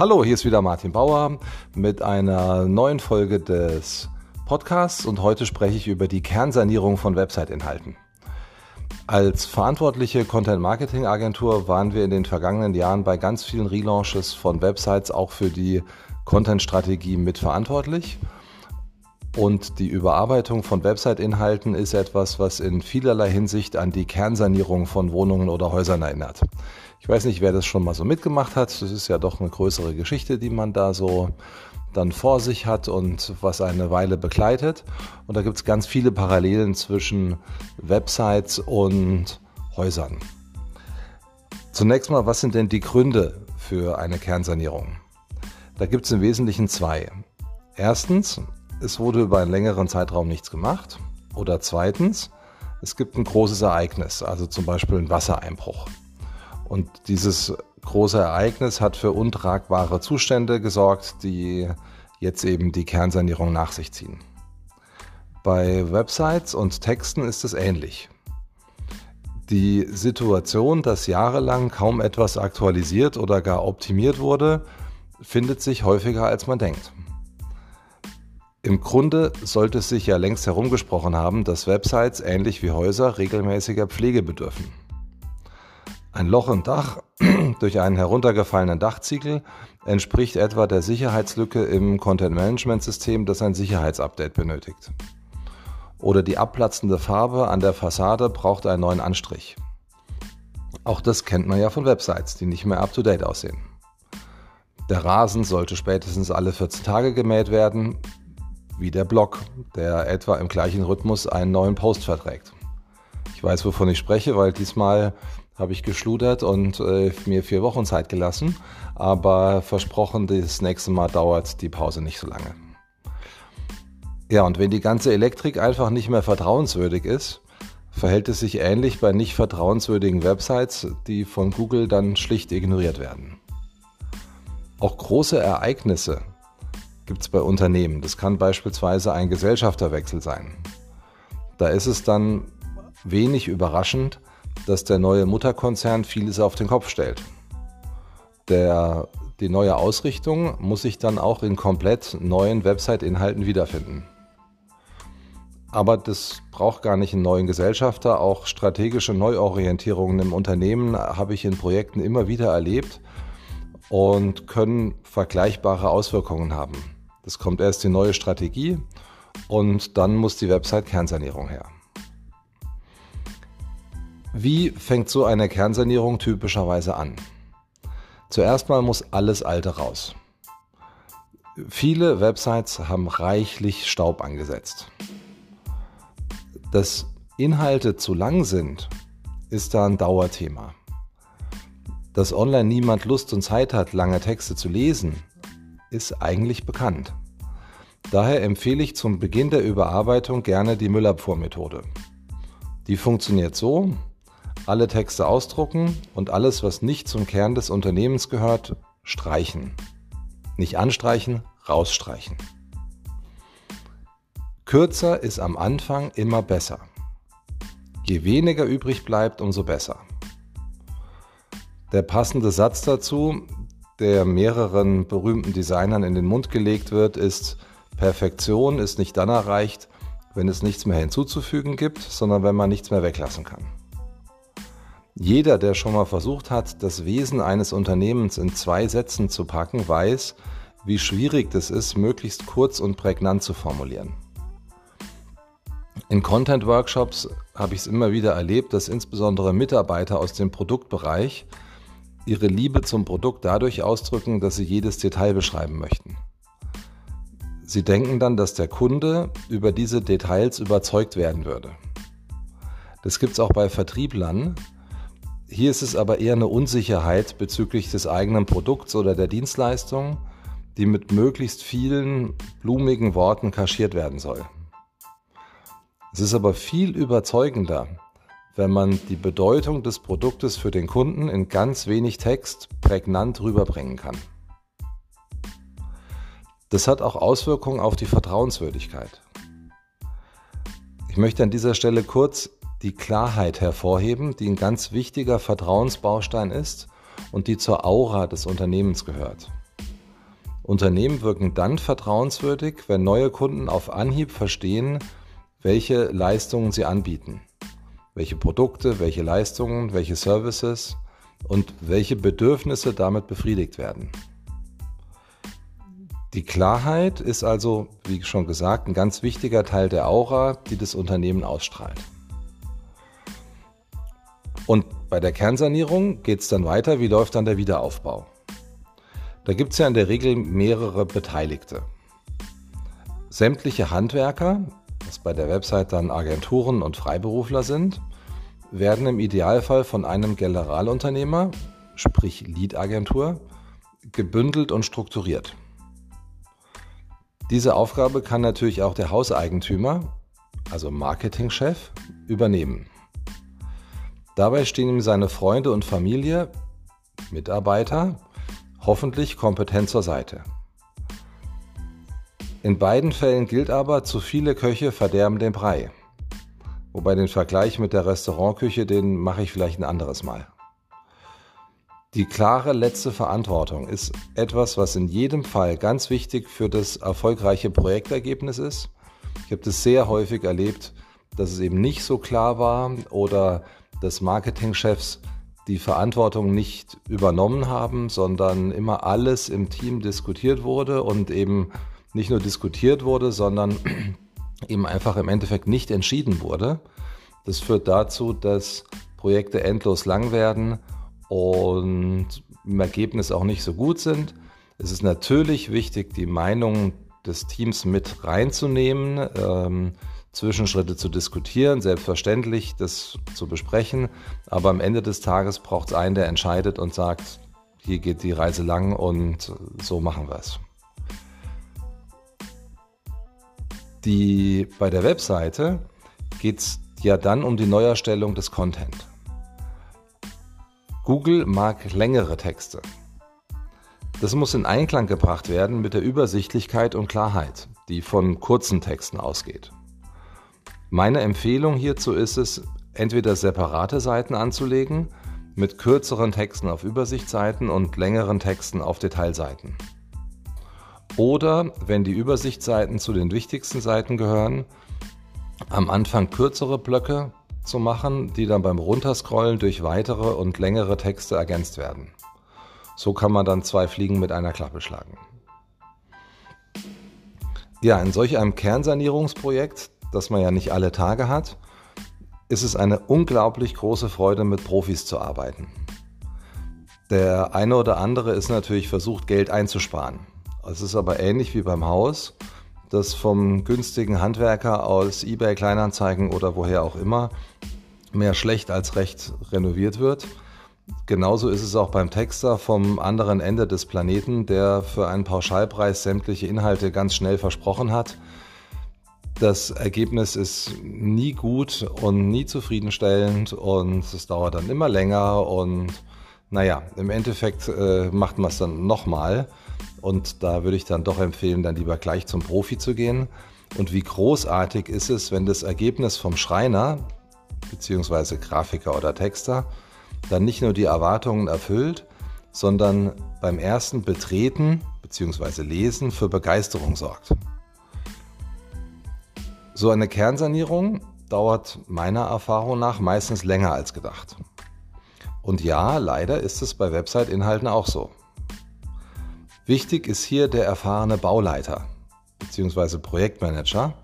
Hallo, hier ist wieder Martin Bauer mit einer neuen Folge des Podcasts und heute spreche ich über die Kernsanierung von Website-Inhalten. Als verantwortliche Content-Marketing-Agentur waren wir in den vergangenen Jahren bei ganz vielen Relaunches von Websites auch für die Content-Strategie mitverantwortlich. Und die Überarbeitung von Website-Inhalten ist etwas, was in vielerlei Hinsicht an die Kernsanierung von Wohnungen oder Häusern erinnert. Ich weiß nicht, wer das schon mal so mitgemacht hat. Das ist ja doch eine größere Geschichte, die man da so dann vor sich hat und was eine Weile begleitet. Und da gibt es ganz viele Parallelen zwischen Websites und Häusern. Zunächst mal, was sind denn die Gründe für eine Kernsanierung? Da gibt es im Wesentlichen zwei. Erstens, es wurde über einen längeren Zeitraum nichts gemacht. Oder zweitens, es gibt ein großes Ereignis, also zum Beispiel ein Wassereinbruch. Und dieses große Ereignis hat für untragbare Zustände gesorgt, die jetzt eben die Kernsanierung nach sich ziehen. Bei Websites und Texten ist es ähnlich. Die Situation, dass jahrelang kaum etwas aktualisiert oder gar optimiert wurde, findet sich häufiger als man denkt. Im Grunde sollte es sich ja längst herumgesprochen haben, dass Websites ähnlich wie Häuser regelmäßiger Pflege bedürfen. Ein Loch im Dach durch einen heruntergefallenen Dachziegel entspricht etwa der Sicherheitslücke im Content-Management-System, das ein Sicherheitsupdate benötigt. Oder die abplatzende Farbe an der Fassade braucht einen neuen Anstrich. Auch das kennt man ja von Websites, die nicht mehr up-to-date aussehen. Der Rasen sollte spätestens alle 14 Tage gemäht werden, wie der Blog, der etwa im gleichen Rhythmus einen neuen Post verträgt. Ich weiß, wovon ich spreche, weil diesmal habe ich geschludert und äh, mir vier Wochen Zeit gelassen. Aber versprochen, das nächste Mal dauert die Pause nicht so lange. Ja, und wenn die ganze Elektrik einfach nicht mehr vertrauenswürdig ist, verhält es sich ähnlich bei nicht vertrauenswürdigen Websites, die von Google dann schlicht ignoriert werden. Auch große Ereignisse gibt es bei Unternehmen. Das kann beispielsweise ein Gesellschafterwechsel sein. Da ist es dann wenig überraschend, dass der neue Mutterkonzern vieles auf den Kopf stellt. Der, die neue Ausrichtung muss sich dann auch in komplett neuen Website-Inhalten wiederfinden. Aber das braucht gar nicht einen neuen Gesellschafter. Auch strategische Neuorientierungen im Unternehmen habe ich in Projekten immer wieder erlebt und können vergleichbare Auswirkungen haben. Das kommt erst die neue Strategie und dann muss die Website-Kernsanierung her. Wie fängt so eine Kernsanierung typischerweise an? Zuerst mal muss alles Alte raus. Viele Websites haben reichlich Staub angesetzt. Dass Inhalte zu lang sind, ist da ein Dauerthema. Dass online niemand Lust und Zeit hat, lange Texte zu lesen, ist eigentlich bekannt. Daher empfehle ich zum Beginn der Überarbeitung gerne die Müllabfuhrmethode. Die funktioniert so, alle Texte ausdrucken und alles, was nicht zum Kern des Unternehmens gehört, streichen. Nicht anstreichen, rausstreichen. Kürzer ist am Anfang immer besser. Je weniger übrig bleibt, umso besser. Der passende Satz dazu, der mehreren berühmten Designern in den Mund gelegt wird, ist, Perfektion ist nicht dann erreicht, wenn es nichts mehr hinzuzufügen gibt, sondern wenn man nichts mehr weglassen kann. Jeder, der schon mal versucht hat, das Wesen eines Unternehmens in zwei Sätzen zu packen, weiß, wie schwierig das ist, möglichst kurz und prägnant zu formulieren. In Content-Workshops habe ich es immer wieder erlebt, dass insbesondere Mitarbeiter aus dem Produktbereich ihre Liebe zum Produkt dadurch ausdrücken, dass sie jedes Detail beschreiben möchten. Sie denken dann, dass der Kunde über diese Details überzeugt werden würde. Das gibt es auch bei Vertrieblern, hier ist es aber eher eine Unsicherheit bezüglich des eigenen Produkts oder der Dienstleistung, die mit möglichst vielen blumigen Worten kaschiert werden soll. Es ist aber viel überzeugender, wenn man die Bedeutung des Produktes für den Kunden in ganz wenig Text prägnant rüberbringen kann. Das hat auch Auswirkungen auf die Vertrauenswürdigkeit. Ich möchte an dieser Stelle kurz die Klarheit hervorheben, die ein ganz wichtiger Vertrauensbaustein ist und die zur Aura des Unternehmens gehört. Unternehmen wirken dann vertrauenswürdig, wenn neue Kunden auf Anhieb verstehen, welche Leistungen sie anbieten, welche Produkte, welche Leistungen, welche Services und welche Bedürfnisse damit befriedigt werden. Die Klarheit ist also, wie schon gesagt, ein ganz wichtiger Teil der Aura, die das Unternehmen ausstrahlt. Und bei der Kernsanierung geht es dann weiter. Wie läuft dann der Wiederaufbau? Da gibt es ja in der Regel mehrere Beteiligte. Sämtliche Handwerker, was bei der Website dann Agenturen und Freiberufler sind, werden im Idealfall von einem Generalunternehmer, sprich Lead-Agentur, gebündelt und strukturiert. Diese Aufgabe kann natürlich auch der Hauseigentümer, also Marketingchef, übernehmen. Dabei stehen ihm seine Freunde und Familie, Mitarbeiter, hoffentlich kompetent zur Seite. In beiden Fällen gilt aber, zu viele Köche verderben den Brei. Wobei den Vergleich mit der Restaurantküche, den mache ich vielleicht ein anderes Mal. Die klare letzte Verantwortung ist etwas, was in jedem Fall ganz wichtig für das erfolgreiche Projektergebnis ist. Ich habe das sehr häufig erlebt, dass es eben nicht so klar war oder des Marketingchefs die Verantwortung nicht übernommen haben, sondern immer alles im Team diskutiert wurde und eben nicht nur diskutiert wurde, sondern eben einfach im Endeffekt nicht entschieden wurde. Das führt dazu, dass Projekte endlos lang werden und im Ergebnis auch nicht so gut sind. Es ist natürlich wichtig, die Meinung des Teams mit reinzunehmen. Ähm, Zwischenschritte zu diskutieren, selbstverständlich das zu besprechen, aber am Ende des Tages braucht es einen, der entscheidet und sagt, hier geht die Reise lang und so machen wir es. Die, bei der Webseite geht es ja dann um die Neuerstellung des Content. Google mag längere Texte. Das muss in Einklang gebracht werden mit der Übersichtlichkeit und Klarheit, die von kurzen Texten ausgeht. Meine Empfehlung hierzu ist es, entweder separate Seiten anzulegen mit kürzeren Texten auf Übersichtsseiten und längeren Texten auf Detailseiten. Oder, wenn die Übersichtsseiten zu den wichtigsten Seiten gehören, am Anfang kürzere Blöcke zu machen, die dann beim Runterscrollen durch weitere und längere Texte ergänzt werden. So kann man dann zwei Fliegen mit einer Klappe schlagen. Ja, in solch einem Kernsanierungsprojekt das man ja nicht alle Tage hat, ist es eine unglaublich große Freude, mit Profis zu arbeiten. Der eine oder andere ist natürlich versucht, Geld einzusparen. Es ist aber ähnlich wie beim Haus, das vom günstigen Handwerker aus eBay Kleinanzeigen oder woher auch immer mehr schlecht als recht renoviert wird. Genauso ist es auch beim Texter vom anderen Ende des Planeten, der für einen Pauschalpreis sämtliche Inhalte ganz schnell versprochen hat das Ergebnis ist nie gut und nie zufriedenstellend und es dauert dann immer länger und naja, im Endeffekt äh, macht man es dann nochmal und da würde ich dann doch empfehlen, dann lieber gleich zum Profi zu gehen. Und wie großartig ist es, wenn das Ergebnis vom Schreiner bzw. Grafiker oder Texter dann nicht nur die Erwartungen erfüllt, sondern beim ersten Betreten bzw. Lesen für Begeisterung sorgt. So eine Kernsanierung dauert meiner Erfahrung nach meistens länger als gedacht. Und ja, leider ist es bei Website-Inhalten auch so. Wichtig ist hier der erfahrene Bauleiter bzw. Projektmanager,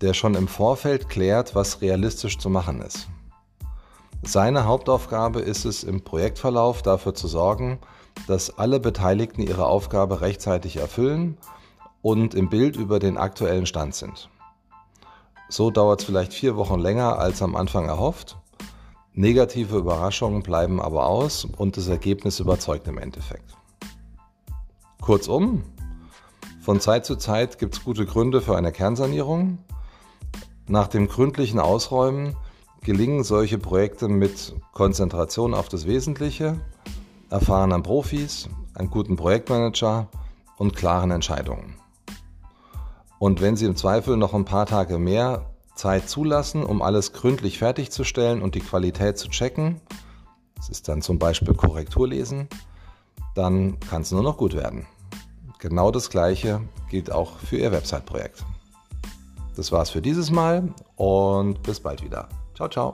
der schon im Vorfeld klärt, was realistisch zu machen ist. Seine Hauptaufgabe ist es im Projektverlauf dafür zu sorgen, dass alle Beteiligten ihre Aufgabe rechtzeitig erfüllen und im Bild über den aktuellen Stand sind. So dauert es vielleicht vier Wochen länger als am Anfang erhofft. Negative Überraschungen bleiben aber aus und das Ergebnis überzeugt im Endeffekt. Kurzum, von Zeit zu Zeit gibt es gute Gründe für eine Kernsanierung. Nach dem gründlichen Ausräumen gelingen solche Projekte mit Konzentration auf das Wesentliche, erfahrenen Profis, einem guten Projektmanager und klaren Entscheidungen. Und wenn Sie im Zweifel noch ein paar Tage mehr Zeit zulassen, um alles gründlich fertigzustellen und die Qualität zu checken, das ist dann zum Beispiel Korrekturlesen, dann kann es nur noch gut werden. Genau das gleiche gilt auch für Ihr Website-Projekt. Das war's für dieses Mal und bis bald wieder. Ciao, ciao.